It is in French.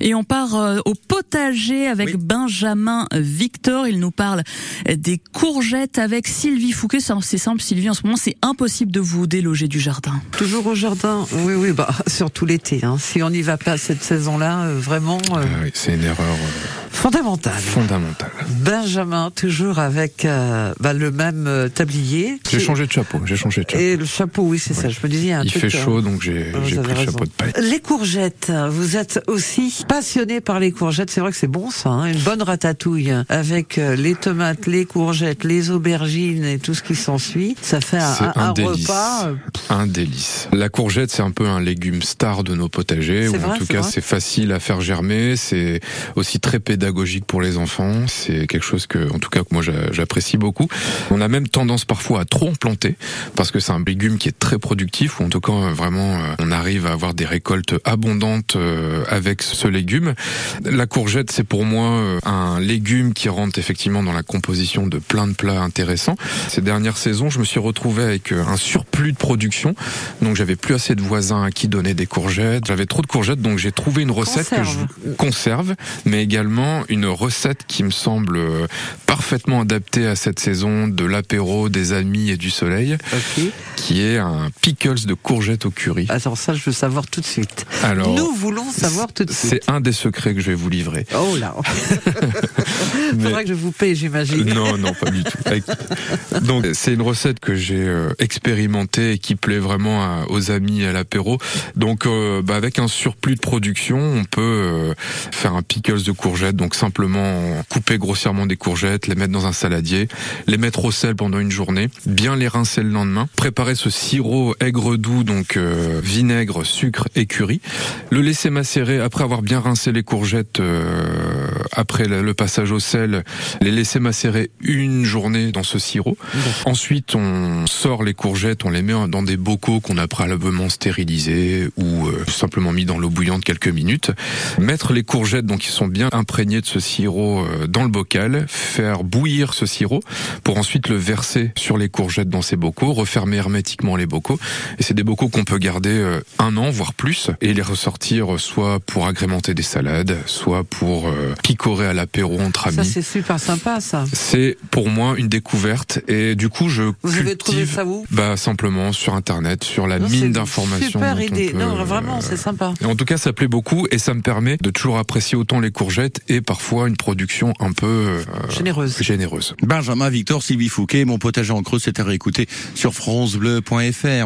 Et on part euh, au potager avec Oui. Benjamin Victor. Il nous parle des courgettes avec Sylvie Fouquet. C'est c'est simple, Sylvie, en ce moment, c'est impossible de vous déloger du jardin. Toujours au jardin? Oui, oui, bah, surtout l'été. Hein. Si on n'y va pas cette saison-là, euh, vraiment euh, Ah oui, c'est une erreur euh, fondamentale. fondamentale. Benjamin, toujours avec euh, bah, le même euh, tablier. J'ai changé de chapeau, j'ai changé de chapeau. Et le chapeau, oui, c'est ça. Je me disais, il y a un Il truc, fait euh, chaud, donc j'ai pris le raison. chapeau de paille. Les courgettes, vous êtes aussi passionné par les courgettes. C'est vrai que c'est bon ça, hein, une bonne ratatouille avec les tomates, les courgettes, les aubergines et tout ce qui s'ensuit. Ça fait un, un- un repas. Un délice. La courgette, c'est un peu un légume star de nos potagers, ou en vrai, tout cas c'est facile à faire germer, c'est aussi très pédagogique pour les enfants, c'est quelque chose que, en tout cas, que moi j'a- j'apprécie beaucoup. On a même tendance parfois à trop en planter, parce que c'est un légume qui est très productif, ou en tout cas vraiment euh, on arrive à avoir des récoltes abondantes euh, avec ce légume. La courgette, c'est pour moi euh, un légume qui rentre effectivement dans la composition de plein de plats intéressants. Ces dernières saisons, je me suis retrouvé avec un surplus de production, donc j'avais plus assez de voisins à qui donner des courgettes. J'avais trop de courgettes, donc j'ai trouvé une recette que je conserve, mais également une recette qui me semble euh, parfaitement adaptée à cette saison de l'apéro, des amis et du soleil, qui est un pickles de courgettes au curry. Alors ça, je veux savoir tout de suite. Alors, Nous voulons savoir tout de suite. c'est un des secrets que je vais vous livrer. Oh là. Faudra que je vous paye, j'imagine. Non, non, pas du tout. Donc, c'est une recette que j'ai euh, expérimentée et qui plaît vraiment à- aux amis à l'apéro. Donc, euh, bah, avec un surplus de production, on peut euh, faire un pickles de courgettes. Donc, simplement couper grossièrement des courgettes, les mettre dans un saladier, les mettre au sel pendant une journée, bien les rincer le lendemain, préparer ce sirop aigre doux, donc euh, vinaigre, sucre et curry, le laisser macérer après avoir bien rincé les courgettes euh, après le passage au sel, les laisser macérer une journée dans ce sirop. Ensuite, on sort les courgettes, on les met dans des bocaux qu'on a préalablement stérilisés ou euh, simplement mis dans l'eau bouillante quelques minutes. Mettre les courgettes, donc qui sont bien imprégnées de ce sirop, euh, dans le bocal, faire bouillir ce sirop pour ensuite le verser sur les courgettes dans ces bocaux, refermer hermétiquement les bocaux. Et c'est des bocaux qu'on peut garder euh, un an, voire plus, et les ressortir soit pour agrémenter des salades, soit pour picorer à l'apéro entre Ça, amis. c'est super sympa, ça. C'est pour moi une découverte et du coup je Vous avez trouvé ça où bah simplement sur internet, sur la Non, mine une d'informations. Super idée. peut, Non, euh, vraiment, c'est sympa. et en tout cas, ça plaît beaucoup et ça me permet de toujours apprécier autant les courgettes et parfois une production un peu euh, Généreuse. généreuse. Benjamin Victor, Sylvie Fouquet, mon potager en creux, c'est à réécouter sur francebleu.fr.